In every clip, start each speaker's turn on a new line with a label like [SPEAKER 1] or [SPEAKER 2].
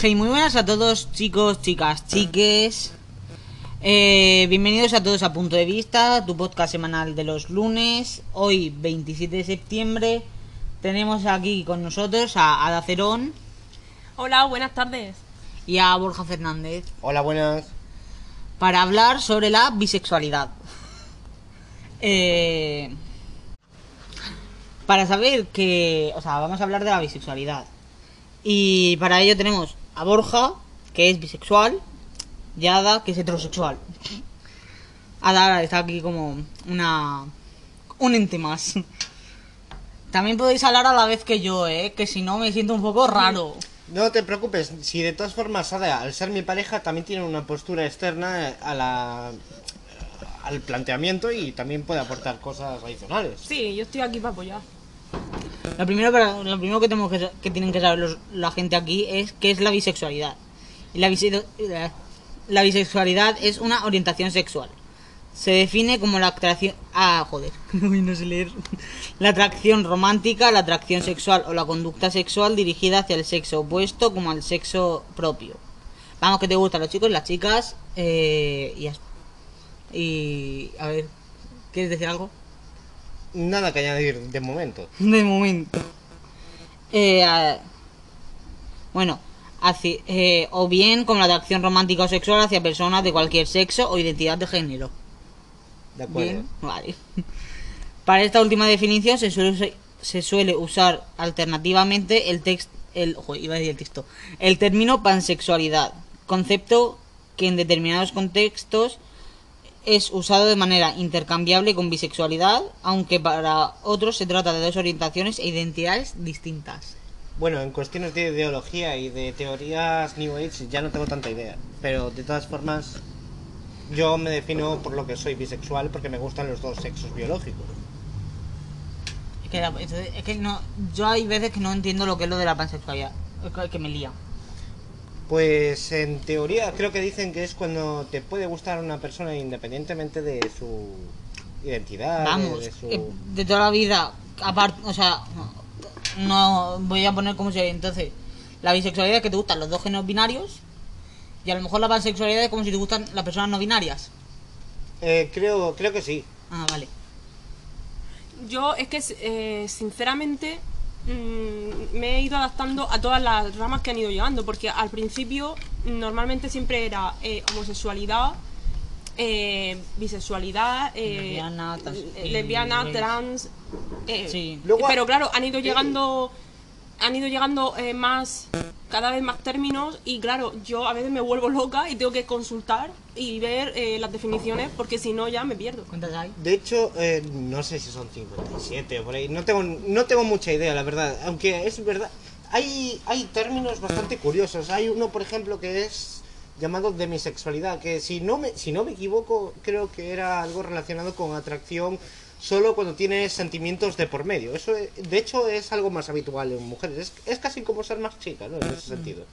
[SPEAKER 1] Hey, muy buenas a todos chicos, chicas, chiques. Eh, bienvenidos a todos a Punto de Vista, tu podcast semanal de los lunes. Hoy, 27 de septiembre, tenemos aquí con nosotros a Ada Cerón
[SPEAKER 2] Hola, buenas tardes.
[SPEAKER 1] y a Borja Fernández
[SPEAKER 3] Hola, buenas.
[SPEAKER 1] para hablar sobre la bisexualidad. Eh, para saber que, o sea, vamos a hablar de la bisexualidad. Y para ello tenemos a Borja, que es bisexual, y a Ada, que es heterosexual. Ada está aquí como una un ente más. También podéis hablar a la vez que yo, eh, que si no me siento un poco raro.
[SPEAKER 3] No te preocupes, si de todas formas Ada, al ser mi pareja, también tiene una postura externa a la al planteamiento y también puede aportar cosas adicionales.
[SPEAKER 2] Sí, yo estoy aquí para apoyar.
[SPEAKER 1] Lo primero, que, tenemos que, tienen que saber los- la gente aquí es qué es la bisexualidad. La, bise- la- la bisexualidad es una orientación sexual. Se define como la atracción... Ah, joder, no sé leer. La atracción romántica, la atracción sexual o la conducta sexual dirigida hacia el sexo opuesto como al sexo propio. Vamos, que te gustan los chicos las chicas. Eh, y, y... A ver, ¿quieres decir algo?
[SPEAKER 3] Nada que añadir de momento.
[SPEAKER 1] De momento. Eh, bueno, haci- eh, o bien como la atracción romántica o sexual hacia personas de cualquier sexo o identidad de género.
[SPEAKER 3] De acuerdo.
[SPEAKER 1] Bien, vale. Para esta última definición se suele, se suele usar alternativamente el texto, el, joder, iba a decir el texto, el término pansexualidad, concepto que en determinados contextos es usado de manera intercambiable con bisexualidad, aunque para otros se trata de dos orientaciones e identidades distintas.
[SPEAKER 3] Bueno, en cuestiones de ideología y de teorías New Age ya no tengo tanta idea. Pero de todas formas, yo me defino por lo que soy bisexual porque me gustan los dos sexos biológicos.
[SPEAKER 1] Es que, es que no, yo hay veces que no entiendo lo que es lo de la pansexualidad, es que me lía.
[SPEAKER 3] Pues en teoría creo que dicen que es cuando te puede gustar una persona independientemente de su identidad, de-
[SPEAKER 1] Vamos,
[SPEAKER 3] de, su...
[SPEAKER 1] eh, de toda la vida, aparte, o sea, no voy a poner como se entonces, la bisexualidad es que te gustan los dos géneros binarios y a lo mejor la pansexualidad es como si te gustan las personas no binarias.
[SPEAKER 3] Eh, creo, creo que sí.
[SPEAKER 1] Ah, vale.
[SPEAKER 2] Yo es que, eh, sinceramente, mm, me he ido adaptando a todas las ramas que han ido llegando, porque al principio normalmente siempre era eh, homosexualidad, eh, bisexualidad, eh,
[SPEAKER 1] Lesbiana, trans-
[SPEAKER 2] eh, lesbiana,
[SPEAKER 1] y-
[SPEAKER 2] trans, eh,
[SPEAKER 1] Sí.
[SPEAKER 3] Luego-
[SPEAKER 2] pero claro, han ido
[SPEAKER 3] Sí.
[SPEAKER 2] llegando, han ido llegando eh, más, cada vez más términos y claro, yo a veces me vuelvo loca y tengo que consultar y ver eh, las definiciones porque si no ya me pierdo.
[SPEAKER 1] ¿Cuántas hay?
[SPEAKER 3] De hecho, eh, no sé si son 57 o por ahí. No tengo, no tengo mucha idea, la verdad. Aunque es verdad. Hay, hay términos bastante curiosos. Hay uno, por ejemplo, que es llamado demisexualidad. Que si no me, si no me equivoco, creo que era algo relacionado con atracción solo cuando tienes sentimientos de por medio. Eso, eh, de hecho, es algo más habitual en mujeres. Es, es casi como ser más chica, ¿no? En ese sentido.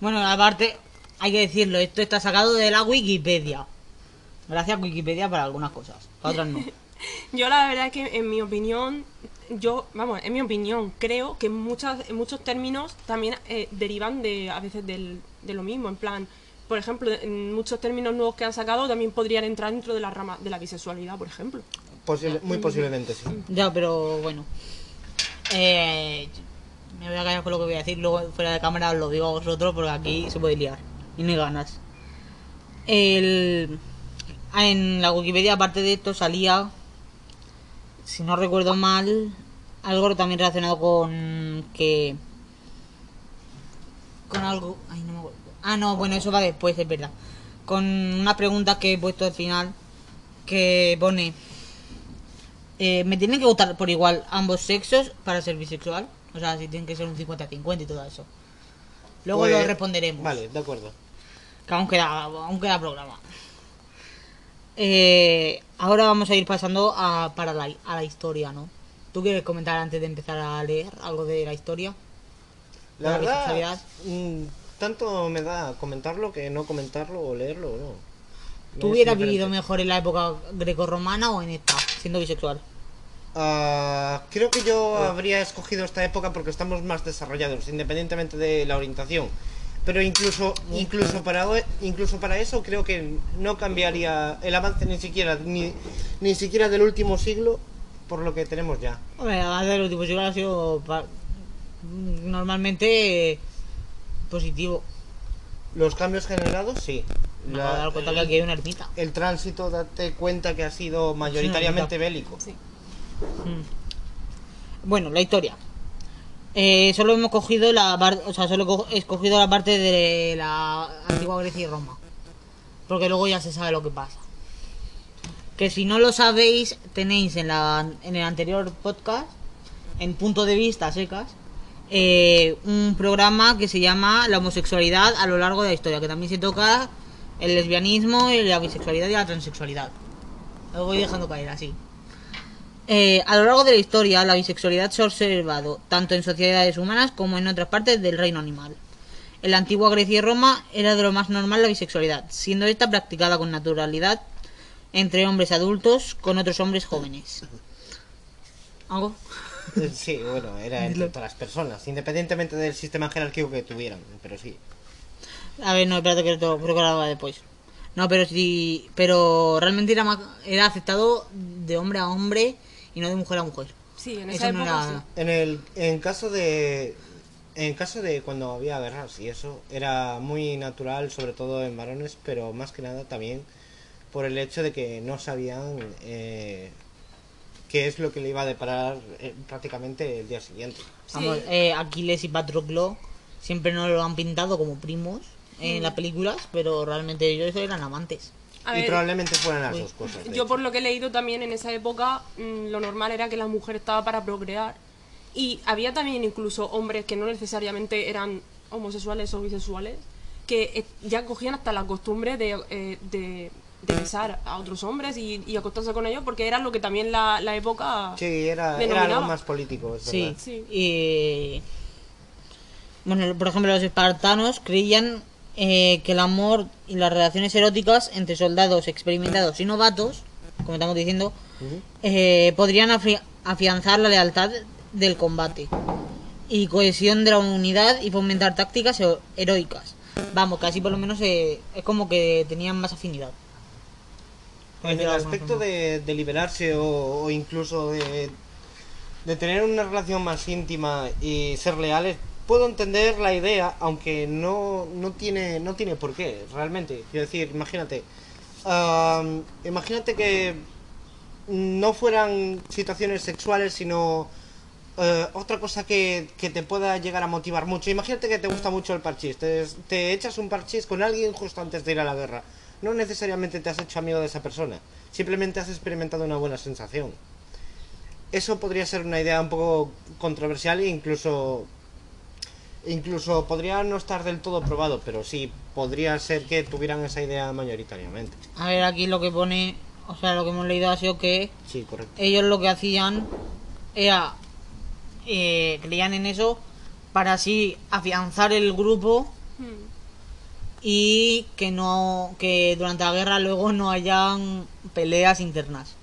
[SPEAKER 1] Bueno, aparte, hay que decirlo, esto está sacado de la Wikipedia. Gracias Wikipedia para algunas cosas, para otras no.
[SPEAKER 2] Yo la verdad es que en mi opinión, yo, vamos, en mi opinión, creo que muchas, muchos términos también eh, derivan de a veces del, de lo mismo, en plan, por ejemplo, en muchos términos nuevos que han sacado también podrían entrar dentro de la rama de la bisexualidad, por ejemplo.
[SPEAKER 3] Posible- muy posiblemente sí.
[SPEAKER 1] Ya, pero bueno. Eh, me voy a callar con lo que voy a decir. Luego, fuera de cámara, os lo digo a vosotros porque aquí se puede liar. Y no hay ganas. El, en la Wikipedia, aparte de esto, salía, si no recuerdo mal, algo también relacionado con que. Con algo. Ay, no me acuerdo. Ah, no, bueno, eso va después, es verdad. Con una pregunta que he puesto al final que pone. Eh, ¿Me tienen que gustar por igual ambos sexos para ser bisexual? O sea, si tienen que ser un 50-50 y todo eso. Luego
[SPEAKER 3] Pues-
[SPEAKER 1] lo responderemos.
[SPEAKER 3] Vale, de acuerdo.
[SPEAKER 1] Que aún queda, aún queda programa. Eh, ahora vamos a ir pasando a, para la, a la historia, ¿no? ¿Tú quieres comentar antes de empezar a leer algo de la historia?
[SPEAKER 3] La
[SPEAKER 1] La
[SPEAKER 3] verdad, mm, tanto me da comentarlo que no comentarlo o leerlo, ¿no?
[SPEAKER 1] ¿Tú hubieras vivido mejor en la época grecorromana o en esta, siendo bisexual?
[SPEAKER 3] Ah, creo que yo habría escogido esta época porque estamos más desarrollados, independientemente de la orientación. Pero incluso, incluso para incluso para eso creo que no cambiaría el avance ni siquiera ni, ni siquiera del último siglo por lo que tenemos ya.
[SPEAKER 1] Hombre, además de los tipos ha sido pa- normalmente eh, positivo.
[SPEAKER 3] Los cambios generados, sí.
[SPEAKER 1] Me dar cuenta que
[SPEAKER 3] el,
[SPEAKER 1] aquí hay una ermita.
[SPEAKER 3] el tránsito, date cuenta que ha sido mayoritariamente bélico.
[SPEAKER 2] Sí.
[SPEAKER 1] Mm. Bueno, la historia. Eh, solo hemos cogido la parte, o sea, solo he escogido la parte de la antigua Grecia y Roma. Porque luego ya se sabe lo que pasa. Que si no lo sabéis, tenéis en, la, en el anterior podcast, en punto de vista secas, eh, un programa que se llama La homosexualidad a lo largo de la historia, que también se toca el lesbianismo, y la bisexualidad y la transexualidad. Lo voy dejando caer así. Eh, a lo largo de la historia, la bisexualidad se ha observado tanto en sociedades humanas como en otras partes del reino animal. En la antigua Grecia y Roma era de lo más normal la bisexualidad, siendo esta practicada con naturalidad entre hombres adultos con otros hombres jóvenes. ¿Algo?
[SPEAKER 3] Sí, bueno, era entre todas las personas, independientemente del sistema jerárquico que tuvieran, pero sí.
[SPEAKER 1] A ver, no, espérate que lo creo que lo haga después. No, pero sí, pero realmente era, más- era aceptado de hombre a hombre y no de mujer a mujer.
[SPEAKER 2] Sí, en
[SPEAKER 1] Eso
[SPEAKER 2] esa
[SPEAKER 1] no
[SPEAKER 2] época
[SPEAKER 1] era-
[SPEAKER 2] sí.
[SPEAKER 3] En el en caso de en caso de cuando había guerras y eso era muy natural, sobre todo en varones, pero más que nada también por el hecho de que no sabían eh, qué es lo que le iba a deparar eh, prácticamente el día siguiente.
[SPEAKER 2] Sí.
[SPEAKER 1] Vamos, eh, Aquiles y Patroclo siempre nos lo han pintado como primos en las películas, pero realmente ellos eran amantes.
[SPEAKER 2] A
[SPEAKER 3] y
[SPEAKER 2] ver,
[SPEAKER 3] probablemente fueran las
[SPEAKER 1] Uy.
[SPEAKER 3] dos cosas.
[SPEAKER 2] Yo
[SPEAKER 3] hecho.
[SPEAKER 2] por lo que he leído también en esa época, mm, lo normal era que la mujer estaba para procrear. Y había también incluso hombres que no necesariamente eran homosexuales o bisexuales, que eh, ya cogían hasta la costumbre de, eh, de, de besar a otros hombres y, y acostarse con ellos, porque era lo que también la, la época...
[SPEAKER 3] Sí, era, era algo más político, es
[SPEAKER 1] Sí.
[SPEAKER 2] Sí.
[SPEAKER 1] Y bueno, por ejemplo, los espartanos creían eh, que el amor y las relaciones eróticas entre soldados experimentados y novatos, como estamos diciendo, eh, podrían afi- afianzar la lealtad del combate y cohesión de la unidad y fomentar tácticas hero- heroicas. Vamos, que así por lo menos eh, es como que tenían más afinidad.
[SPEAKER 3] En el aspecto de, de liberarse o, o incluso de, de tener una relación más íntima y ser leales, puedo entender la idea, aunque no, no, tiene, no tiene por qué, realmente. Quiero decir, imagínate, am, imagínate que no fueran situaciones sexuales, sino eh, otra cosa que, que te pueda llegar a motivar mucho. Imagínate que te gusta mucho el parchís, te, te echas un parchís con alguien justo antes de ir a la guerra. No necesariamente te has hecho amigo de esa persona, simplemente has experimentado una buena sensación. Eso podría ser una idea un poco controversial e incluso incluso podría no estar del todo probado, pero sí podría ser que tuvieran esa idea mayoritariamente.
[SPEAKER 1] A ver, aquí lo que pone, o sea, lo que hemos leído ha sido que
[SPEAKER 3] Sí, correcto.
[SPEAKER 1] ellos lo que hacían era eh, creían en eso para así afianzar el grupo
[SPEAKER 2] Mm.
[SPEAKER 1] Y que no que durante la guerra luego no hayan peleas internas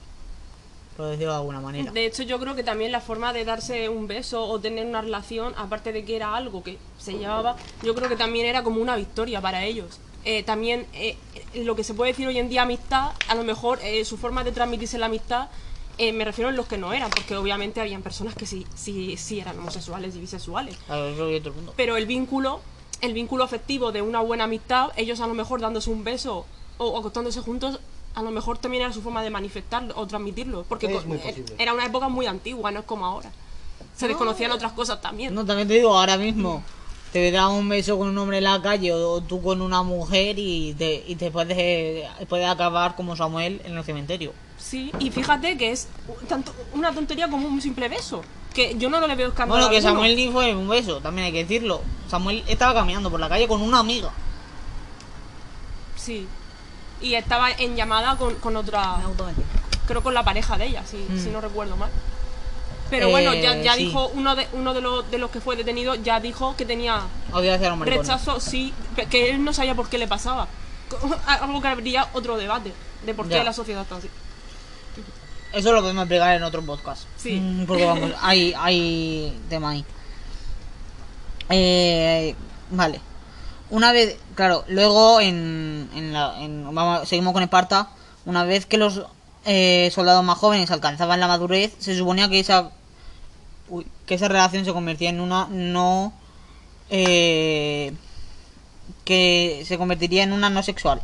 [SPEAKER 1] por decirlo de alguna manera
[SPEAKER 2] De hecho, yo creo que también la forma de darse un beso o tener una relación, aparte de que era algo que se llevaba, yo creo que también era como una victoria para ellos. Eh, también eh, lo que se puede decir hoy en día amistad, a lo mejor eh, su forma de transmitirse la amistad, eh, me refiero a los que no eran, porque obviamente habían personas que sí, sí, sí eran homosexuales y bisexuales.
[SPEAKER 1] Claro, eso mundo
[SPEAKER 2] Pero el vínculo, el vínculo afectivo de una buena amistad, ellos a lo mejor dándose un beso o acostándose juntos, a lo mejor también era su forma de manifestarlo o transmitirlo. Porque
[SPEAKER 3] Es
[SPEAKER 2] co-
[SPEAKER 3] muy posible.
[SPEAKER 2] era una época muy antigua, no es como ahora. Se desconocían otras cosas también.
[SPEAKER 1] no también te digo ahora mismo te da un beso con un hombre en la calle o, tú con una mujer y te, y te puedes, puede acabar como Samuel en el cementerio
[SPEAKER 2] Sí, y fíjate que es tanto una tontería como un simple beso. Que yo no le veo escándalo.
[SPEAKER 1] bueno que
[SPEAKER 2] alguno.
[SPEAKER 1] Samuel ni fue un beso también hay que decirlo Samuel estaba caminando por la calle con una amiga
[SPEAKER 2] Sí. Y estaba en llamada con, con otra. Creo con la pareja de ella, si,
[SPEAKER 1] Mm.
[SPEAKER 2] si no recuerdo mal. Pero
[SPEAKER 1] Eh,
[SPEAKER 2] bueno, ya, ya
[SPEAKER 1] sí.
[SPEAKER 2] dijo, uno de uno de los, de los que fue detenido ya dijo que tenía
[SPEAKER 1] hacia
[SPEAKER 2] rechazo, sí, que él no sabía por qué le pasaba. Algo que habría otro debate de por qué
[SPEAKER 1] Ya.
[SPEAKER 2] la sociedad está así.
[SPEAKER 1] Eso lo podemos explicar en otro podcast.
[SPEAKER 2] Sí.
[SPEAKER 1] Mm, Porque vamos, hay, hay tema ahí. Eh, vale. Una vez, claro, luego en, en la, en- vamos, seguimos con Esparta. Una vez que los eh, soldados más jóvenes alcanzaban la madurez, se suponía que esa uy, que esa relación se convertía en una no eh, que se convertiría en una no sexual.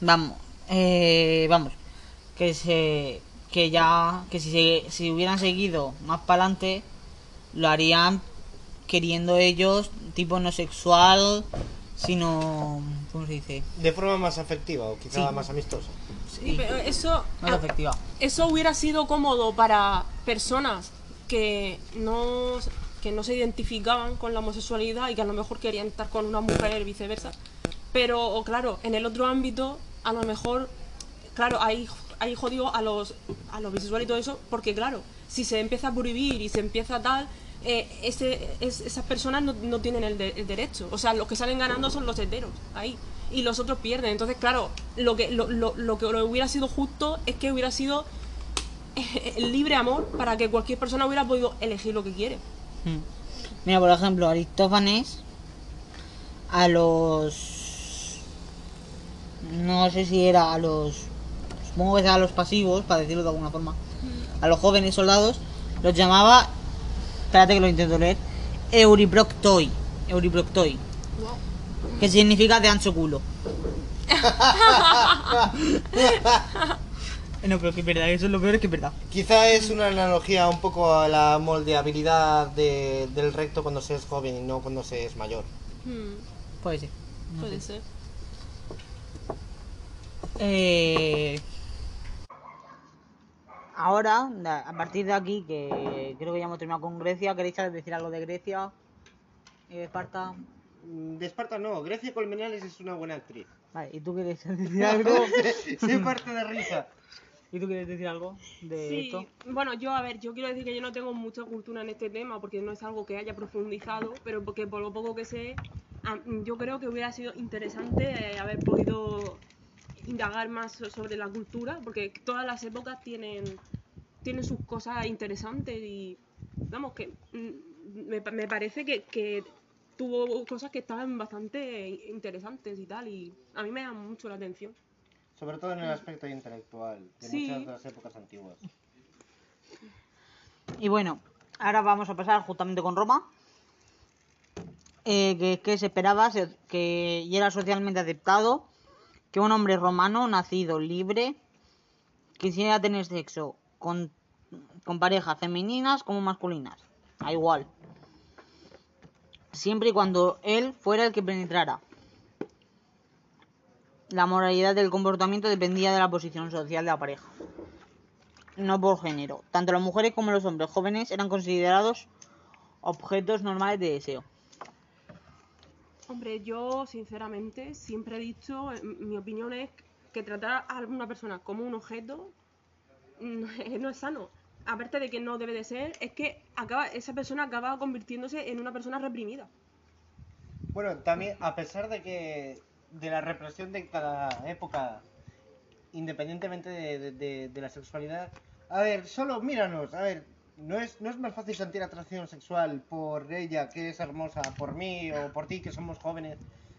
[SPEAKER 1] Vamos, eh, vamos, que se que ya que si se, si hubieran seguido más para adelante lo harían queriendo ellos tipo no sexual, sino ¿cómo se dice?
[SPEAKER 3] De forma más afectiva o quizá
[SPEAKER 1] Sí.
[SPEAKER 3] más amistosa.
[SPEAKER 2] Sí, pero eso,
[SPEAKER 1] Más afectiva.
[SPEAKER 2] eso hubiera sido cómodo para personas que no, que no se identificaban con la homosexualidad y que a lo mejor querían estar con una mujer y viceversa. Pero, claro, en el otro ámbito, a lo mejor, claro, hay, hay jodido a los, a los bisexuales y todo eso, porque claro, si se empieza a prohibir y se empieza tal, eh, ese, es- esas personas no, no tienen el, el derecho. O sea, los que salen ganando son los heteros, ahí. Y los otros pierden. Entonces, claro, lo que, lo, lo- lo que hubiera sido justo es que hubiera sido el libre amor para que cualquier persona hubiera podido elegir lo que quiere.
[SPEAKER 1] Mm. Mira, por ejemplo, Aristófanes a los no sé si era a los supongo que a los pasivos, para decirlo de alguna forma. A los jóvenes soldados los llamaba espérate que lo intento leer, Euriproctoi, Euriproctoi, que significa de ancho culo. no, pero que es verdad, eso es lo peor que es verdad.
[SPEAKER 3] Quizá es una analogía un poco a la moldeabilidad de- del recto cuando se es joven y no cuando se es mayor.
[SPEAKER 2] Hmm,
[SPEAKER 1] Puede ser. no
[SPEAKER 2] puede
[SPEAKER 1] sé.
[SPEAKER 2] ser.
[SPEAKER 1] Eh, ahora, a partir de aquí, que creo que ya hemos terminado con Grecia, ¿queréis decir algo de Grecia? ¿Y de Esparta?
[SPEAKER 3] Mm, De Esparta no, Grecia Colmenales es una buena actriz.
[SPEAKER 1] Vale, ¿y tú quieres decir algo?
[SPEAKER 3] Se parte de risa.
[SPEAKER 1] ¿Y tú quieres decir algo de
[SPEAKER 2] Sí,
[SPEAKER 1] esto?
[SPEAKER 2] bueno, yo a ver, yo quiero decir que yo no tengo mucha cultura en este tema porque no es algo que haya profundizado, pero porque por lo poco que sé, yo creo que hubiera sido interesante eh, haber podido indagar más so- sobre la cultura, porque todas las épocas tienen, tienen sus cosas interesantes y, vamos, que mm, me, me parece que, que tuvo cosas que estaban bastante interesantes y tal, y a mí me llama mucho la atención.
[SPEAKER 3] Sobre todo en el aspecto intelectual de
[SPEAKER 2] Sí.
[SPEAKER 3] muchas de las épocas antiguas.
[SPEAKER 1] Y bueno, ahora vamos a pasar justamente con Roma. Eh, que, que se esperaba se- que y era socialmente aceptado que un hombre romano nacido libre quisiera tener sexo con, con parejas femeninas como masculinas. A igual. Siempre y cuando él fuera el que penetrara. La moralidad del comportamiento dependía de la posición social de la pareja no por género. Tanto las mujeres como los hombres jóvenes eran considerados objetos normales de deseo.
[SPEAKER 2] Hombre, yo sinceramente siempre he dicho, eh, mi opinión es que tratar a una persona como un objeto no es, no es sano. Aparte de que no debe de ser, es que acaba, esa persona acaba convirtiéndose en una persona reprimida.
[SPEAKER 3] Bueno, también a pesar de que de la represión de cada época, independientemente de, de- de- de la sexualidad, a ver, solo míranos, a ver, no es, no es más fácil sentir atracción sexual por ella que es hermosa, por mí o por ti que somos jóvenes,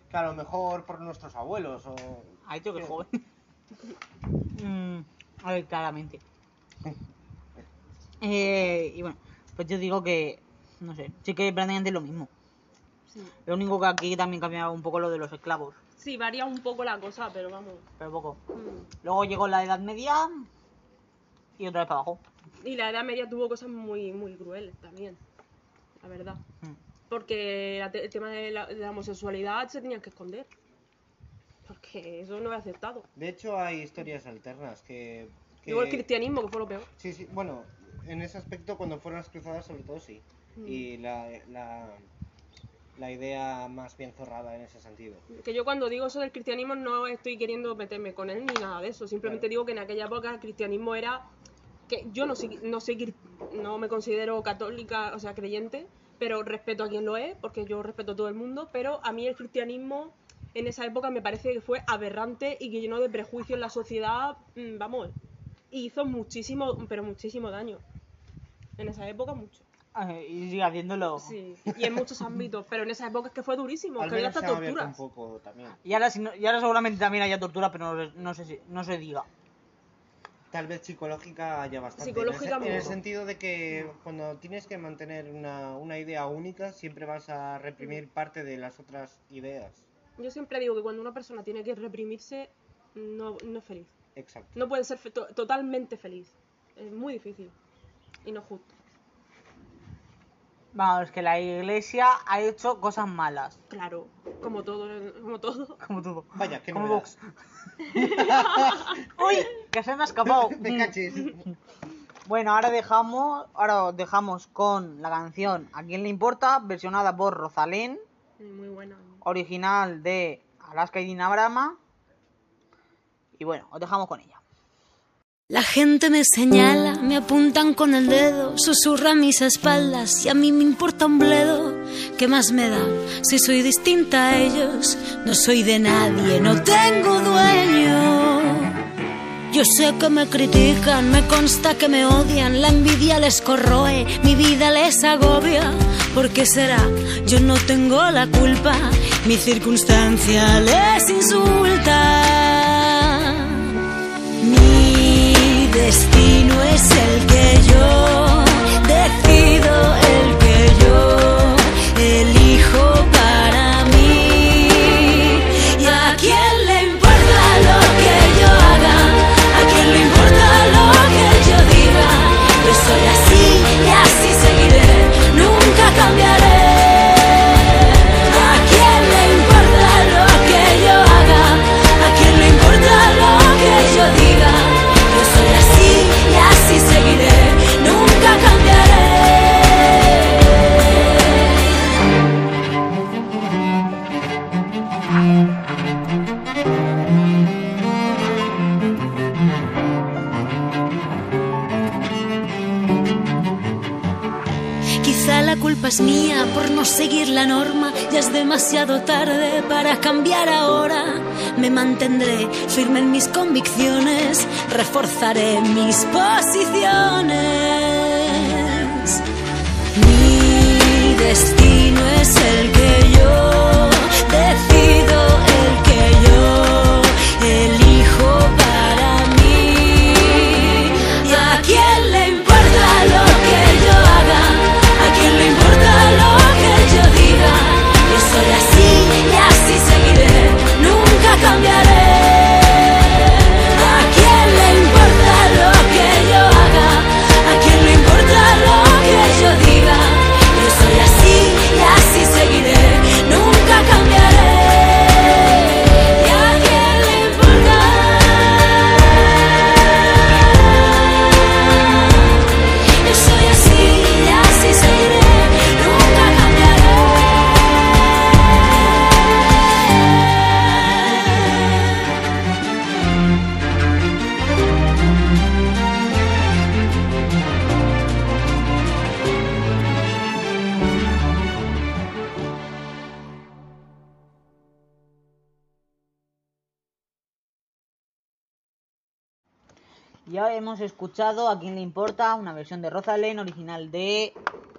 [SPEAKER 3] que a lo mejor por nuestros abuelos o...
[SPEAKER 1] Ha dicho que es joven. Mm, a ver, claramente. Eh, y bueno, pues yo digo que, no sé, sí que prácticamente es lo mismo.
[SPEAKER 2] Sí.
[SPEAKER 1] Lo único que aquí también cambiaba un poco lo de los esclavos,
[SPEAKER 2] Sí, varía un poco la cosa, pero vamos.
[SPEAKER 1] pero poco.
[SPEAKER 2] mm.
[SPEAKER 1] Luego llegó la Edad Media y otra vez para abajo.
[SPEAKER 2] Y la Edad Media tuvo cosas muy, muy crueles también, la verdad.
[SPEAKER 1] Mm.
[SPEAKER 2] Porque la te- el tema de la, de la homosexualidad se tenía que esconder. Porque eso no es aceptado.
[SPEAKER 3] De hecho hay historias alternas que...
[SPEAKER 2] el cristianismo, que fue lo peor.
[SPEAKER 3] Sí, sí, bueno, en ese aspecto cuando fueron las cruzadas sobre todo sí.
[SPEAKER 2] Mm.
[SPEAKER 3] Y la, la, la idea más bien zorrada en ese sentido.
[SPEAKER 2] Que yo cuando digo eso del cristianismo no estoy queriendo meterme con él ni nada de eso. Simplemente
[SPEAKER 3] Claro.
[SPEAKER 2] digo que en aquella época el cristianismo era que yo no soy, no soy cri- no me considero católica, o sea, creyente, pero respeto a quien lo es, porque yo respeto a todo el mundo, pero a mí el cristianismo en esa época me parece que fue aberrante y que llenó de prejuicios la sociedad, mm, vamos, Y hizo muchísimo, pero muchísimo daño. En esa época mucho.
[SPEAKER 1] Eh, Y sigue haciéndolo.
[SPEAKER 2] Sí. Y en muchos ámbitos. Pero en esa época es que fue durísimo.
[SPEAKER 3] Al
[SPEAKER 2] que había hasta
[SPEAKER 3] un
[SPEAKER 2] torturas.
[SPEAKER 3] poco también.
[SPEAKER 1] Y ahora, si no- y ahora seguramente también haya tortura, pero no, no sé si, no se diga.
[SPEAKER 3] Tal vez psicológica haya bastante.
[SPEAKER 2] Psicológica
[SPEAKER 3] en, el, en el sentido de que cuando tienes que mantener una, una idea única, siempre vas a reprimir parte de las otras ideas.
[SPEAKER 2] Yo siempre digo que cuando una persona tiene que reprimirse, no, no es feliz.
[SPEAKER 3] Exacto.
[SPEAKER 2] No puede ser to- totalmente feliz. Es muy difícil. Y no justo.
[SPEAKER 1] Vamos, que la iglesia ha hecho cosas malas.
[SPEAKER 2] Claro. Como todo. Como todo.
[SPEAKER 1] Como todo.
[SPEAKER 3] Vaya, qué
[SPEAKER 1] Como. Vox. ¡Uy! Que se me ha escapado.
[SPEAKER 3] Me cachis.
[SPEAKER 1] Bueno, ahora dejamos, ahora os dejamos con la canción ¿A quién le importa? versionada por Rosalén,
[SPEAKER 2] Muy buena.
[SPEAKER 1] original de Alaska y Dinabrama. Y bueno, os dejamos con ella.
[SPEAKER 4] La gente me señala, me apuntan con el dedo, susurran mis espaldas y a mí me importa un bledo. ¿Qué más me da si soy distinta a ellos? No soy de nadie, no tengo dueño. Yo sé que me critican, me consta que me odian, la envidia les corroe, mi vida les agobia. ¿Por qué será? Yo no tengo la culpa, mi circunstancia les insulta. Destino es el que yo es mía por no seguir la norma. Ya es demasiado tarde para cambiar ahora. Me mantendré firme en mis convicciones. Reforzaré mis posiciones. Mi destino es el que yo
[SPEAKER 1] Ya hemos escuchado a quién le importa una versión de Rosalén original de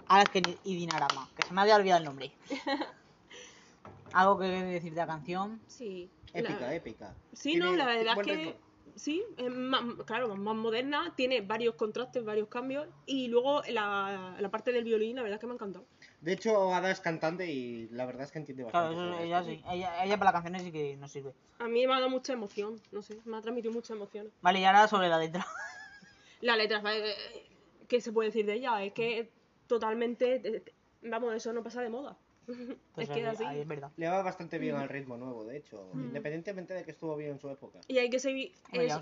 [SPEAKER 1] Alaska y Dinarama, que se me había olvidado el nombre. ¿Algo que decir de la canción?
[SPEAKER 2] Sí.
[SPEAKER 3] Épica,
[SPEAKER 2] La-
[SPEAKER 3] épica.
[SPEAKER 2] Sí, no, la verdad es que
[SPEAKER 3] ritmo.
[SPEAKER 2] sí, es más, claro, más moderna, tiene varios contrastes, varios cambios y luego la, la parte del violín, la verdad es que me ha encantado.
[SPEAKER 3] De hecho, Ada es cantante y la verdad es que entiende
[SPEAKER 1] Claro,
[SPEAKER 3] bastante.
[SPEAKER 1] eso,
[SPEAKER 3] sobre
[SPEAKER 1] ella
[SPEAKER 3] esto.
[SPEAKER 1] sí. Ella, ella para las canciones sí que nos sirve.
[SPEAKER 2] A mí me ha dado mucha emoción, no sé, me ha transmitido mucha emoción.
[SPEAKER 1] Vale, y ahora sobre la letra.
[SPEAKER 2] La letra, eh, ¿qué se puede decir de ella? Es que totalmente, eh, vamos, eso no pasa de moda.
[SPEAKER 1] Pues
[SPEAKER 2] es que
[SPEAKER 1] ahí-
[SPEAKER 2] es así.
[SPEAKER 1] ahí es verdad.
[SPEAKER 3] Le va bastante bien al ritmo nuevo, de hecho. Independientemente de que estuvo bien en su época.
[SPEAKER 2] Y hay que seguir, es,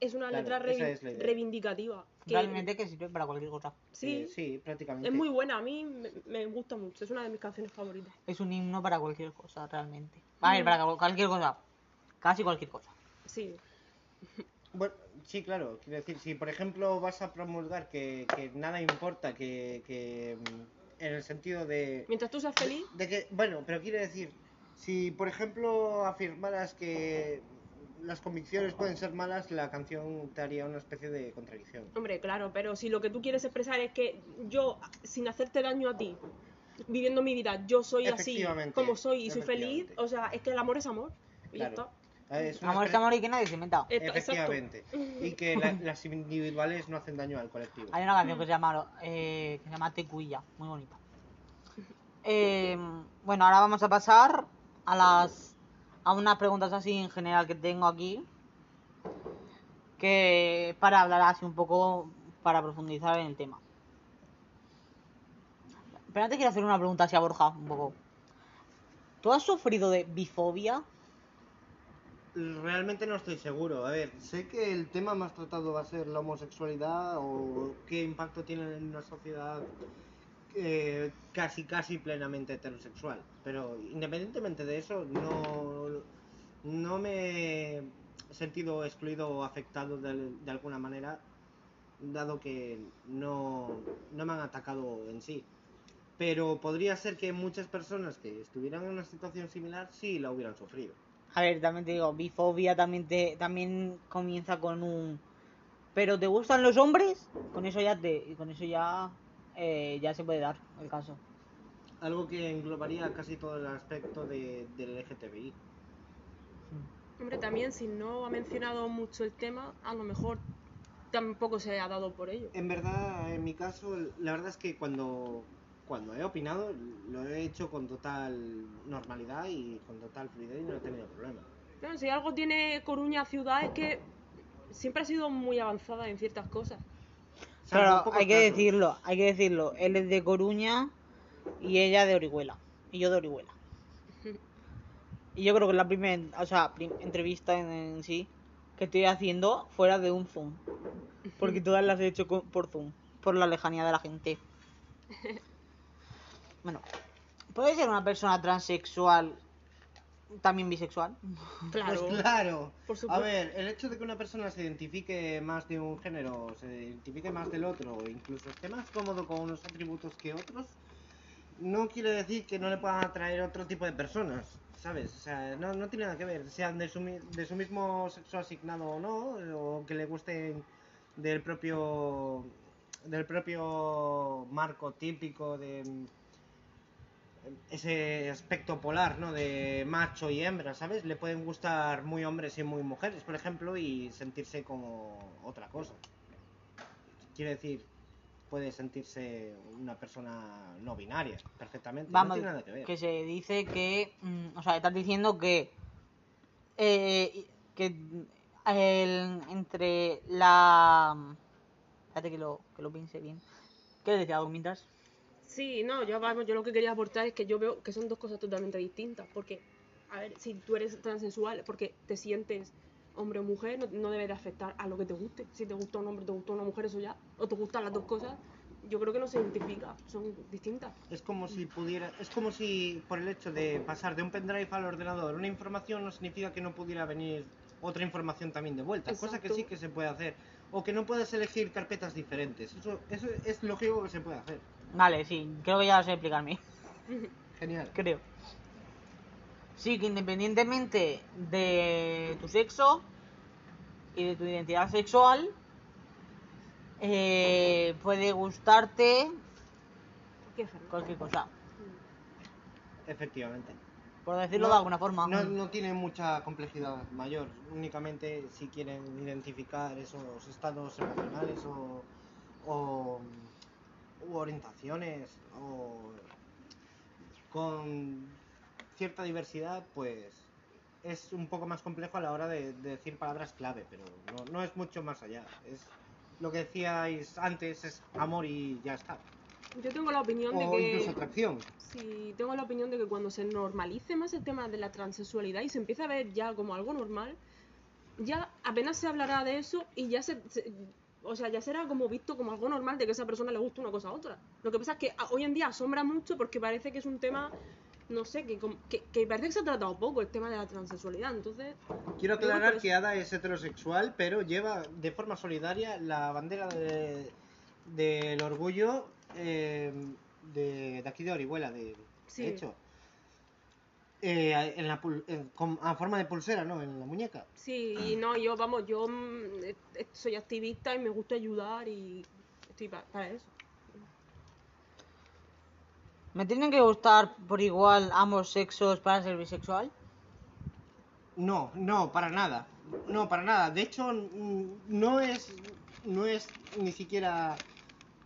[SPEAKER 2] es una
[SPEAKER 3] Claro,
[SPEAKER 2] letra
[SPEAKER 3] es idea.
[SPEAKER 2] reivindicativa. que-
[SPEAKER 1] Realmente que sirve para cualquier cosa.
[SPEAKER 2] sí,
[SPEAKER 3] Eh, sí, prácticamente.
[SPEAKER 2] es muy buena, a mí me, me gusta mucho, es una de mis canciones favoritas.
[SPEAKER 1] Es un himno para cualquier cosa, realmente. A ver, para cualquier cosa. Casi cualquier cosa.
[SPEAKER 2] Sí,
[SPEAKER 3] Bueno, sí, claro. Quiero decir, si por ejemplo vas a promulgar que, que nada importa, que, que mm, en el sentido de,
[SPEAKER 2] mientras tú seas feliz,
[SPEAKER 3] de que, bueno, pero quiero decir, si por ejemplo afirmaras que las convicciones pueden ser malas, la canción te haría una especie de contradicción.
[SPEAKER 2] Hombre, claro, pero si lo que tú quieres expresar es que yo, sin hacerte daño a ti, viviendo mi vida, yo soy así como soy y soy feliz, o sea, es que el amor es amor. Y ya está.
[SPEAKER 3] Eh, es una
[SPEAKER 1] Amor es amor y que nadie se inventa.
[SPEAKER 2] Exacto.
[SPEAKER 3] Efectivamente. Y que la- las individuales no hacen daño al colectivo.
[SPEAKER 1] Hay una canción que se llama, eh, que se llama Tecuilla, muy bonita. Eh, bueno, ahora vamos a pasar a las a unas preguntas así en general que tengo aquí. Que para hablar así un poco, para profundizar en el tema. Pero antes quiero hacer una pregunta así a Borja, un poco. ¿Tú has sufrido de bifobia?
[SPEAKER 3] Realmente no estoy seguro. A ver, sé que el tema más tratado va a ser la homosexualidad o qué impacto tiene en una sociedad eh, casi casi plenamente heterosexual. Pero independientemente de eso, no, no me he sentido excluido o afectado de, de alguna manera, dado que no, no me han atacado en sí. Pero podría ser que muchas personas que estuvieran en una situación similar sí la hubieran sufrido.
[SPEAKER 1] A ver, también te digo, bifobia también te, también comienza con un pero te gustan los hombres, con eso ya te, con eso ya eh, ya se puede dar el caso.
[SPEAKER 3] Algo que englobaría casi todo el aspecto de, del LGTBI.
[SPEAKER 2] Hombre, también si no ha mencionado mucho el tema, a lo mejor tampoco se ha dado por ello.
[SPEAKER 3] En verdad, en mi caso, la verdad es que cuando, cuando he opinado, lo he hecho con total normalidad y con total fluidez y no he tenido problema.
[SPEAKER 2] Claro, si algo tiene Coruña ciudad es que siempre ha sido muy avanzada en ciertas cosas.
[SPEAKER 3] Pocos
[SPEAKER 1] hay que decirlo, hay que decirlo, él es de Coruña y ella de Orihuela y yo de Orihuela. Y yo creo que es la primera, o sea, prim- entrevista en, en sí que estoy haciendo fuera de un Zoom. Porque todas las he hecho co- por Zoom, por la lejanía de la gente. Bueno, puede ser una persona transexual también bisexual.
[SPEAKER 2] Claro.
[SPEAKER 3] Pues claro.
[SPEAKER 2] Por
[SPEAKER 3] A ver, el hecho de que una persona se identifique más de un género, se identifique más del otro, o incluso esté más cómodo con unos atributos que otros, no quiere decir que no le puedan atraer otro tipo de personas, ¿sabes? O sea, no, no tiene nada que ver, sean de su, de su mismo sexo asignado o no, o que le gusten del propio del propio marco típico de ese aspecto polar, ¿no? De macho y hembra, ¿sabes? Le pueden gustar muy hombres y muy mujeres, por ejemplo, y sentirse como otra cosa. Quiere decir, puede sentirse una persona no binaria, perfectamente. no
[SPEAKER 1] Vamos,
[SPEAKER 3] tiene nada que ver.
[SPEAKER 1] que se dice que, mm, o sea, estás diciendo que, eh, que el- entre la, espérate que lo, que lo piense bien. ¿Qué decía algo mientras?
[SPEAKER 2] Sí, no, yo, vamos, yo lo que quería aportar es que yo veo que son dos cosas totalmente distintas. Porque, a ver, si tú eres transexual porque te sientes hombre o mujer, no, no debe de afectar a lo que te guste. Si te gusta un hombre, te gusta una mujer, eso ya. O te gustan las dos cosas, yo creo que no se identifica, son distintas.
[SPEAKER 3] Es como si pudiera, es como si por el hecho de pasar de un pendrive al ordenador una información no significa que no pudiera venir otra información también de vuelta, cosa que sí que se puede hacer, o que no puedes elegir carpetas diferentes. Eso, eso es lógico que se puede hacer.
[SPEAKER 1] Vale, sí, creo que ya lo sé explicarme.
[SPEAKER 3] Genial.
[SPEAKER 1] Creo. Sí, que independientemente de tu sexo y de tu identidad sexual, eh, puede gustarte cualquier cosa,
[SPEAKER 3] Efectivamente.
[SPEAKER 1] por decirlo
[SPEAKER 3] No-
[SPEAKER 1] de alguna forma.
[SPEAKER 3] No, no tiene mucha complejidad mayor, únicamente si quieren identificar esos estados emocionales o, o u orientaciones o con cierta diversidad, pues es un poco más complejo a la hora de, de decir palabras clave, pero no, no es mucho más allá. Es lo que decíais antes, es amor y ya está.
[SPEAKER 2] Yo tengo la opinión de
[SPEAKER 3] O
[SPEAKER 2] que...
[SPEAKER 3] incluso atracción.
[SPEAKER 2] Sí, tengo la opinión de que cuando se normalice más el tema de la transexualidad y se empiece a ver ya como algo normal, ya apenas se hablará de eso y ya se, se- o sea, ya será como visto como algo normal de que a esa persona le gusta una cosa a otra. Lo que pasa es que hoy en día asombra mucho porque parece que es un tema, no sé, que, que, que parece que se ha tratado poco el tema de la transexualidad. Entonces,
[SPEAKER 3] Quiero aclarar
[SPEAKER 2] que
[SPEAKER 3] Ada es heterosexual, pero lleva de forma solidaria la bandera de- del orgullo eh, de, de aquí de Orihuela, de,
[SPEAKER 2] Sí.
[SPEAKER 3] de hecho. Eh, en la con- a forma de pulsera, ¿no? En la muñeca.
[SPEAKER 2] Sí, y no, yo, vamos, yo mm, eh, eh, soy activista y me gusta ayudar y estoy pa- para eso.
[SPEAKER 1] ¿Me tienen que gustar por igual ambos sexos para ser bisexual?
[SPEAKER 3] No, no, para nada. No, para nada. De hecho, no es, no es ni siquiera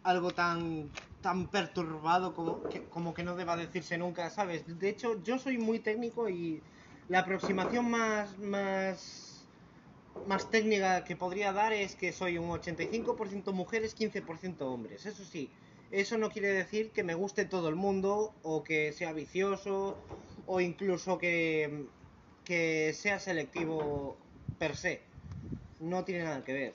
[SPEAKER 3] algo tan, tan perturbado como que, no deba decirse nunca, ¿sabes? De hecho, yo soy muy técnico y la aproximación más, más, más técnica que podría dar es que soy un 85% mujeres, 15% hombres. Eso sí, eso no quiere decir que me guste todo el mundo o que sea vicioso o incluso que, que sea selectivo per se. No tiene nada que ver.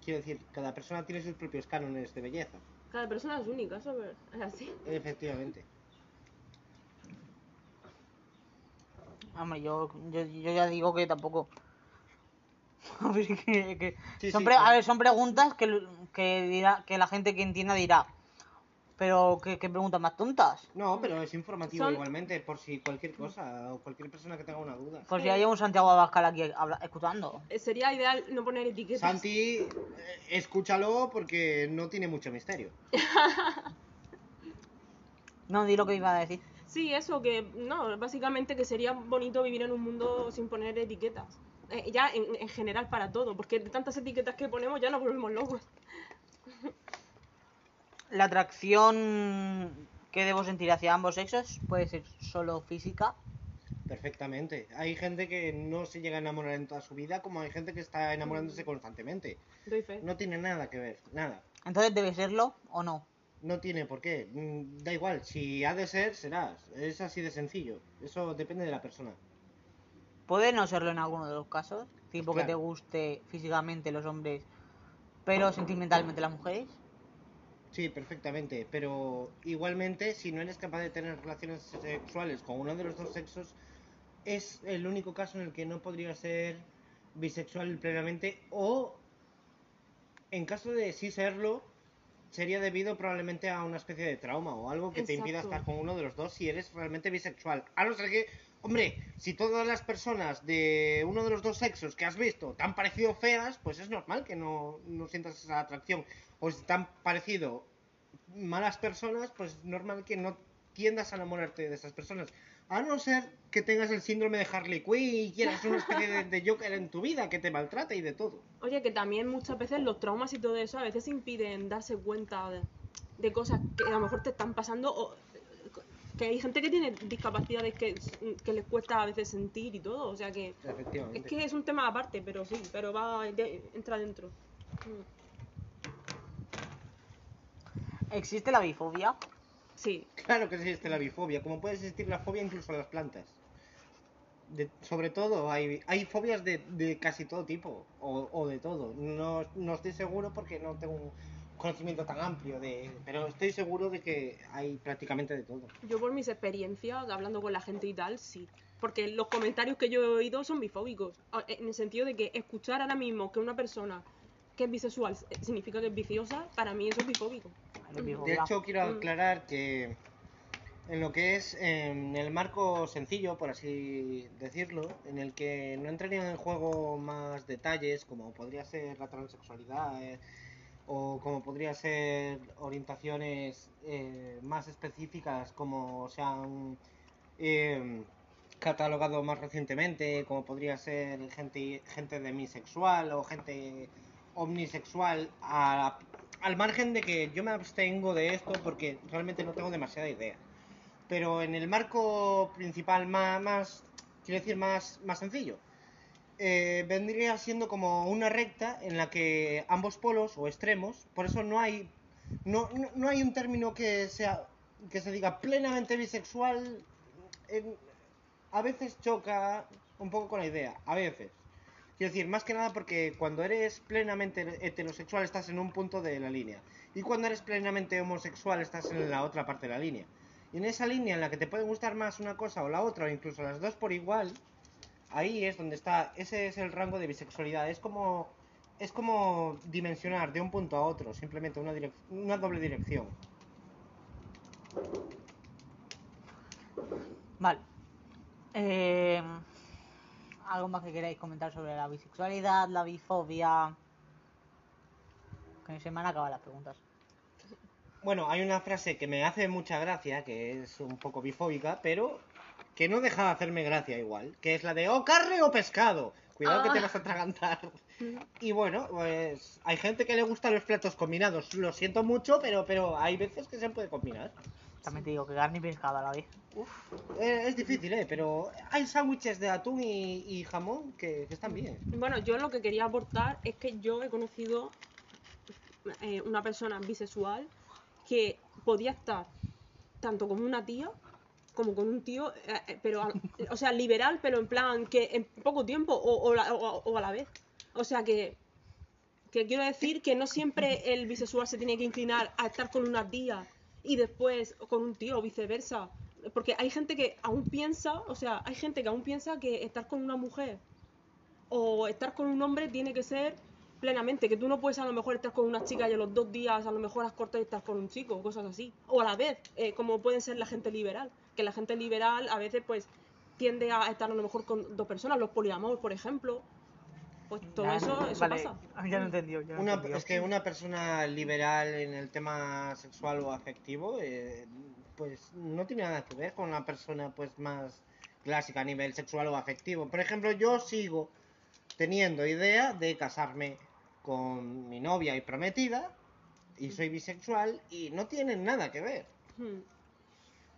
[SPEAKER 3] Quiero decir, cada persona tiene sus propios cánones de belleza.
[SPEAKER 2] Cada persona es única, eso es así.
[SPEAKER 3] Efectivamente.
[SPEAKER 1] Hombre, yo, yo, yo ya digo que tampoco. A ver, que, que-
[SPEAKER 3] Sí,
[SPEAKER 1] son,
[SPEAKER 3] sí,
[SPEAKER 1] pre-
[SPEAKER 3] claro.
[SPEAKER 1] a ver, son preguntas que, que, dirá, que la gente que entienda dirá. Pero, ¿qué, qué preguntas más tontas?
[SPEAKER 3] No, pero es informativo
[SPEAKER 2] Son-
[SPEAKER 3] igualmente, por si cualquier cosa o cualquier persona que tenga una duda.
[SPEAKER 1] Por si hay un Santiago Abascal aquí habla- escuchando.
[SPEAKER 2] Eh, Sería ideal no poner etiquetas.
[SPEAKER 3] Santi, eh, escúchalo porque no tiene mucho misterio.
[SPEAKER 1] No, di lo que iba a decir.
[SPEAKER 2] Sí, eso, que no, básicamente que sería bonito vivir en un mundo sin poner etiquetas. Eh, ya en, en general para todo, porque de tantas etiquetas que ponemos ya nos volvemos locos.
[SPEAKER 1] La atracción que debo sentir hacia ambos sexos puede ser solo física.
[SPEAKER 3] Perfectamente. Hay gente que no se llega a enamorar en toda su vida, como hay gente que está enamorándose constantemente.
[SPEAKER 2] Doy fe.
[SPEAKER 3] No tiene nada que ver, nada.
[SPEAKER 1] Entonces, ¿debe serlo o no?
[SPEAKER 3] No tiene por qué. Mm, Da igual, si ha de ser, serás. Es así de sencillo. Eso depende de la persona.
[SPEAKER 1] Puede no serlo en alguno de los casos. Tipo que
[SPEAKER 3] Claro.
[SPEAKER 1] te guste físicamente los hombres, pero sentimentalmente las mujeres.
[SPEAKER 3] Sí, perfectamente. Pero igualmente, si no eres capaz de tener relaciones sexuales con uno de los dos sexos, es el único caso en el que no podría ser bisexual plenamente o, en caso de sí serlo, sería debido probablemente a una especie de trauma o algo que te impida estar con uno de los dos si eres realmente bisexual. A no ser que, hombre, si todas las personas de uno de los dos sexos que has visto te han parecido feas, pues es normal que no, no sientas esa atracción. O si te han parecido malas personas, pues es normal que no tiendas a enamorarte de esas personas. A no ser que tengas el síndrome de Harley Quinn y quieras una especie de, Joker en tu vida que te maltrate y de todo.
[SPEAKER 2] Oye, que también muchas veces los traumas y todo eso a veces impiden darse cuenta de, de cosas que a lo mejor te están pasando o que hay gente que tiene discapacidades que, que les cuesta a veces sentir y todo, o sea que
[SPEAKER 3] Efectivamente.
[SPEAKER 2] es que es un tema aparte, pero sí, pero va de- entra dentro. Mm.
[SPEAKER 1] ¿Existe la bifobia?
[SPEAKER 2] Sí,
[SPEAKER 3] Claro que existe la bifobia, como puede existir la fobia incluso a las plantas. De- sobre todo, hay, hay fobias de, de casi todo tipo, o, o de todo. No, no estoy seguro porque no tengo conocimiento tan amplio, de, pero estoy seguro de que hay prácticamente de todo.
[SPEAKER 2] yo por mis experiencias, hablando con la gente y tal, sí. Porque los comentarios que yo he oído son bifóbicos. En el sentido de que escuchar ahora mismo que una persona que es bisexual eh, significa que es viciosa, para mí eso es bifóbico.
[SPEAKER 3] De hecho, quiero
[SPEAKER 2] Mm.
[SPEAKER 3] aclarar que en lo que es en el marco sencillo, por así decirlo, en el que no entrarían en juego más detalles, como podría ser la transexualidad eh, o como podría ser orientaciones eh, más específicas, como se han eh, catalogado más recientemente, como podría ser gente, gente demisexual o gente omnisexual, al margen de que yo me abstengo de esto porque realmente no tengo demasiada idea. Pero en el marco principal más, más quiero decir, más, más sencillo, eh, vendría siendo como una recta en la que ambos polos o extremos, por eso no hay, no, no, no hay un término que sea que se diga plenamente bisexual, a veces choca un poco con la idea, a veces. Quiero decir, más que nada porque cuando eres plenamente heterosexual estás en un punto de la línea. Y cuando eres plenamente homosexual estás en la otra parte de la línea. Y en esa línea en la que te puede gustar más una cosa o la otra, o incluso las dos por igual, ahí es donde está, ese es el rango de bisexualidad. Es como, es como dimensionar de un punto a otro, simplemente una, direc- una doble dirección.
[SPEAKER 1] Vale. Eh, ¿Algo más que queráis comentar sobre la bisexualidad, la bifobia? Que se me han acabado las preguntas.
[SPEAKER 3] Bueno, hay una frase que me hace mucha gracia, que es un poco bifóbica, pero que no deja de hacerme gracia igual, que es la de o carne o pescado. Cuidado que te
[SPEAKER 1] Ah.
[SPEAKER 3] vas a atragantar. Y bueno, pues hay gente que le gustan los platos combinados. Lo siento mucho, pero, pero hay veces que se puede combinar.
[SPEAKER 1] También te digo que carne y pescado a la vez.
[SPEAKER 3] Eh, es difícil, ¿eh? Pero hay sándwiches de atún y, y jamón que, que están bien.
[SPEAKER 2] Bueno, yo lo que quería aportar es que yo he conocido eh, una persona bisexual que podía estar tanto con una tía como con un tío, eh, eh, pero o sea, liberal, pero en plan que en poco tiempo o, o la- o- a la vez. O sea que que quiero decir que no siempre el bisexual se tiene que inclinar a estar con una tía y después con un tío o viceversa. Porque hay gente que aún piensa, o sea, hay gente que aún piensa que estar con una mujer o estar con un hombre tiene que ser plenamente, que tú no puedes a lo mejor estar con una chica y a los dos días a lo mejor has cortado y estar con un chico, cosas así. O a la vez, eh, como pueden ser la gente liberal, que la gente liberal a veces pues tiende a estar a lo mejor con dos personas, los poliamor, por ejemplo. Pues todo
[SPEAKER 1] Ya,
[SPEAKER 2] eso, eso
[SPEAKER 1] vale,
[SPEAKER 2] pasa.
[SPEAKER 1] Ya. Ya he
[SPEAKER 3] Una, es que una persona liberal en el tema sexual o afectivo, eh, pues no tiene nada que ver con una persona pues más clásica a nivel sexual o afectivo. Por ejemplo, yo sigo teniendo idea de casarme con mi novia y prometida y soy bisexual y no tienen nada que ver,
[SPEAKER 2] Hmm.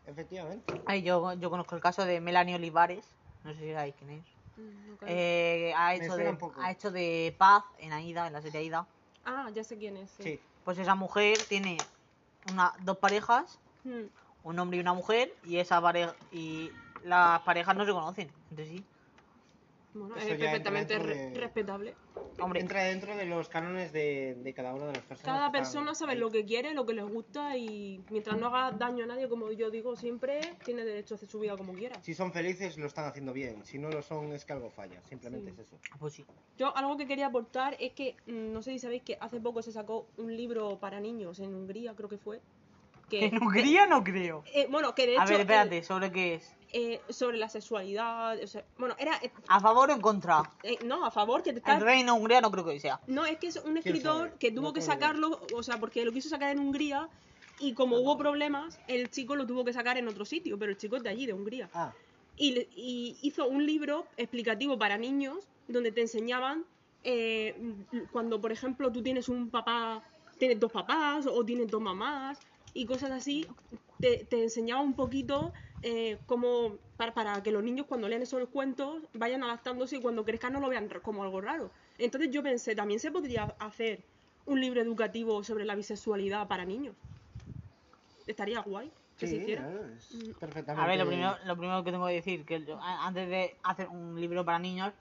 [SPEAKER 3] Efectivamente.
[SPEAKER 1] Ay, yo, yo conozco el caso de Melanie Olivares. No sé si sabéis quién es.
[SPEAKER 2] Mm, no.
[SPEAKER 1] Eh, ha, hecho de, ha hecho de Paz en Aida, en la serie Aida.
[SPEAKER 2] Ah, ya sé quién es. Sí.
[SPEAKER 3] Sí.
[SPEAKER 1] Pues esa mujer tiene una, dos parejas,
[SPEAKER 2] Hmm.
[SPEAKER 1] un hombre y una mujer, y esa pareja y las parejas no se conocen entre sí.
[SPEAKER 2] Bueno,
[SPEAKER 3] Eso
[SPEAKER 2] es perfectamente re-
[SPEAKER 3] de-
[SPEAKER 2] respetable.
[SPEAKER 1] Hombre,
[SPEAKER 3] Entra dentro de los cánones de, de cada una de las personas.
[SPEAKER 2] Cada persona sabe
[SPEAKER 3] ahí.
[SPEAKER 2] lo que quiere, lo que les gusta y mientras no haga daño a nadie, como yo digo siempre, tiene derecho a hacer su vida como quiera.
[SPEAKER 3] Si son felices, lo están haciendo bien. Si no lo son, es que algo falla. Simplemente
[SPEAKER 2] Sí.
[SPEAKER 3] es eso.
[SPEAKER 1] pues sí.
[SPEAKER 2] Yo algo que quería aportar es que, mm, no sé si sabéis que hace poco se sacó un libro para niños en Hungría, creo que fue. Que,
[SPEAKER 1] En Hungría no creo.
[SPEAKER 2] eh, bueno, que de hecho...
[SPEAKER 1] A ver, espérate, ¿sobre qué es?
[SPEAKER 2] Eh, sobre la sexualidad, o sea, bueno, era... eh,
[SPEAKER 1] ¿A favor o en contra?
[SPEAKER 2] eh, no, a favor, que te está
[SPEAKER 1] El reino Hungría no creo que sea.
[SPEAKER 2] No, es que es un escritor que tuvo
[SPEAKER 3] No
[SPEAKER 2] que sacarlo, o sea, porque lo quiso sacar en Hungría y como hubo problemas, el chico lo tuvo que sacar en otro sitio, pero el chico es de allí, de Hungría.
[SPEAKER 3] Ah,
[SPEAKER 2] Y, y hizo un libro explicativo para niños donde te enseñaban eh, cuando, por ejemplo, tú tienes un papá, tienes dos papás o tienes dos mamás y cosas así, te, te enseñaba un poquito eh, cómo, para, para que los niños cuando lean esos cuentos vayan adaptándose y cuando crezcan no lo vean como algo raro. Entonces yo pensé, también se podría hacer un libro educativo sobre la bisexualidad para niños. Estaría guay que se
[SPEAKER 3] sí,
[SPEAKER 2] hiciera.
[SPEAKER 3] es
[SPEAKER 2] Mm.
[SPEAKER 3] perfectamente.
[SPEAKER 1] A ver, lo primero, lo primero que tengo que decir, que yo- antes de hacer un libro para niños,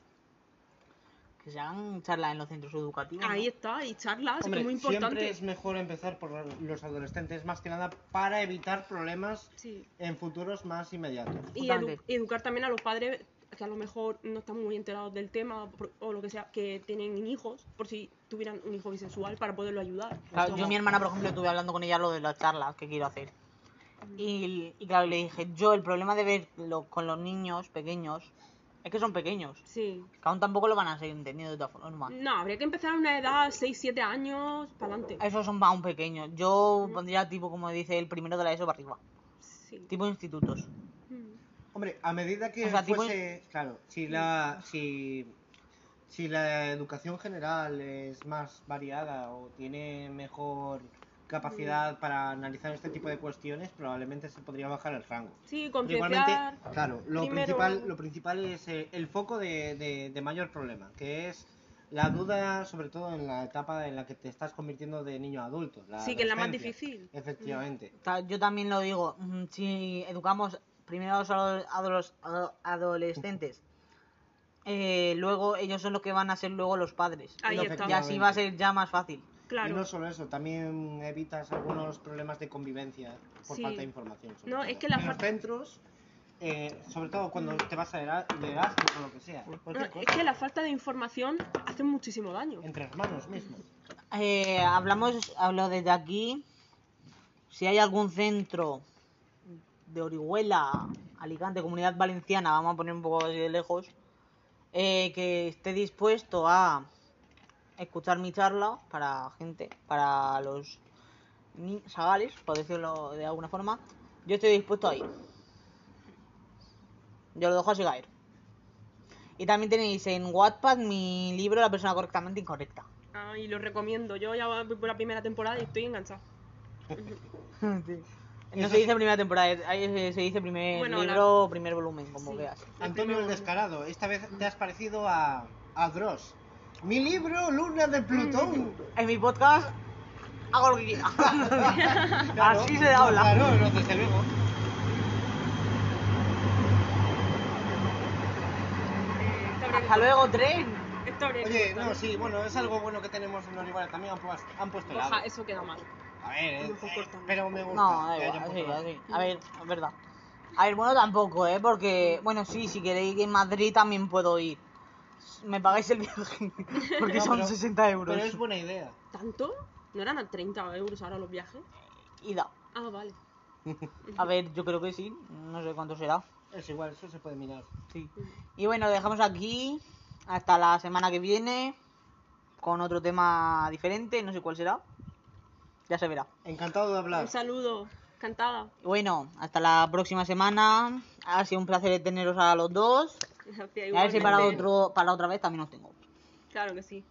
[SPEAKER 1] que se hagan charlas en los centros educativos. ¿no?
[SPEAKER 2] Ahí está, y charlas,
[SPEAKER 3] Hombre,
[SPEAKER 2] es muy
[SPEAKER 3] siempre
[SPEAKER 2] importante.
[SPEAKER 3] es mejor empezar por los adolescentes, más que nada para evitar problemas
[SPEAKER 2] Sí.
[SPEAKER 3] en futuros más inmediatos.
[SPEAKER 2] Y edu- educar también a los padres que a lo mejor no están muy enterados del tema o lo que sea, que tienen hijos, por si tuvieran un hijo bisexual, para poderlo ayudar.
[SPEAKER 1] Claro, yo mi hermana, por ejemplo, estuve hablando con ella lo de las charlas que quiero hacer. Y, y claro, le dije, yo el problema de verlo con los niños pequeños es que son pequeños.
[SPEAKER 2] Sí.
[SPEAKER 1] Que aún tampoco lo van a seguir entendiendo de todas formas.
[SPEAKER 2] No, habría que empezar a una edad 6-7 años para adelante.
[SPEAKER 1] Esos son aún pequeños. Yo pondría tipo, como dice, el primero de la ESO para arriba.
[SPEAKER 2] Sí.
[SPEAKER 1] Tipo institutos.
[SPEAKER 2] Mm.
[SPEAKER 3] Hombre, a medida que
[SPEAKER 1] O sea, tipo-
[SPEAKER 3] fuese, claro, si la, si, si la educación general es más variada o tiene mejor capacidad para analizar este tipo de cuestiones, probablemente se podría bajar el rango.
[SPEAKER 2] Sí,
[SPEAKER 3] Pero igualmente, claro, lo
[SPEAKER 2] primero-
[SPEAKER 3] principal, lo principal es eh, el foco de, de- de mayor problema, que es la duda, sobre todo en la etapa en la que te estás convirtiendo de niño a adulto. la
[SPEAKER 2] Sí, que es la más difícil.
[SPEAKER 3] Efectivamente.
[SPEAKER 1] Ta- Yo también lo digo, mm, si educamos primero a los adolescentes, eh, luego ellos son los que van a ser luego los padres.
[SPEAKER 2] Ahí está.
[SPEAKER 1] Y así va a ser ya más fácil.
[SPEAKER 2] Claro.
[SPEAKER 3] Y no solo eso, también evitas algunos problemas de convivencia por
[SPEAKER 2] Sí.
[SPEAKER 3] falta de información. sobre
[SPEAKER 2] No,
[SPEAKER 3] todo.
[SPEAKER 2] es que la
[SPEAKER 3] en los centros, eh, sobre todo cuando te vas a Erasmus o lo que sea,
[SPEAKER 2] No, es que la falta de información hace muchísimo daño.
[SPEAKER 3] entre hermanos mismos.
[SPEAKER 1] Eh, hablamos, hablo desde aquí. Si hay algún centro de Orihuela, Alicante, Comunidad Valenciana, vamos a poner un poco así de lejos, eh, que esté dispuesto a escuchar mi charla para gente, para los ni- sagales, por decirlo de alguna forma, yo estoy dispuesto a ir. Yo lo dejo así caer. Y también tenéis en Wattpad mi libro La persona correctamente incorrecta.
[SPEAKER 2] Ah, y lo recomiendo. Yo ya voy por la primera temporada y estoy enganchado.
[SPEAKER 1] No se dice primera temporada, se dice primer
[SPEAKER 2] Bueno, la-
[SPEAKER 1] libro, primer volumen, como
[SPEAKER 2] Sí.
[SPEAKER 1] veas.
[SPEAKER 3] Antonio el Descarado, esta vez te has parecido a, a Dross. Mi libro, Luna de Plutón.
[SPEAKER 1] En mi podcast hago lo que quiera.
[SPEAKER 3] Claro,
[SPEAKER 1] Así se habla.
[SPEAKER 3] Claro, no, desde luego.
[SPEAKER 1] Hasta luego, tren.
[SPEAKER 3] Oye, no, sí, bueno, es algo bueno que tenemos en Orihuela. También han, puesto- han puesto helado.
[SPEAKER 2] Oja, eso queda mal.
[SPEAKER 3] A ver, eh, eh, pero me gusta.
[SPEAKER 1] No, da
[SPEAKER 3] que
[SPEAKER 1] igual, así, así. A ver, es verdad. A ver, bueno, tampoco, ¿eh? Porque, bueno, sí, si queréis ir en Madrid también puedo ir. Me pagáis el viaje, porque
[SPEAKER 3] No,
[SPEAKER 1] son
[SPEAKER 3] pero-
[SPEAKER 1] 60 euros.
[SPEAKER 3] Pero es buena idea.
[SPEAKER 2] ¿Tanto? ¿No eran a 30 euros ahora los viajes?
[SPEAKER 1] Ida.
[SPEAKER 2] Ah, vale.
[SPEAKER 1] A ver, yo creo que sí, no sé cuánto será.
[SPEAKER 3] Es igual, eso se puede mirar.
[SPEAKER 1] Sí. Y bueno, lo dejamos aquí hasta la semana que viene con otro tema diferente, no sé cuál será. Ya se verá.
[SPEAKER 3] Encantado de hablar.
[SPEAKER 2] Un saludo. Cantada.
[SPEAKER 1] Y bueno, hasta la próxima semana. Ha sido un placer teneros a los dos. A ver si para otro para otra vez también os tengo.
[SPEAKER 2] Claro que sí.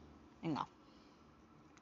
[SPEAKER 1] Venga.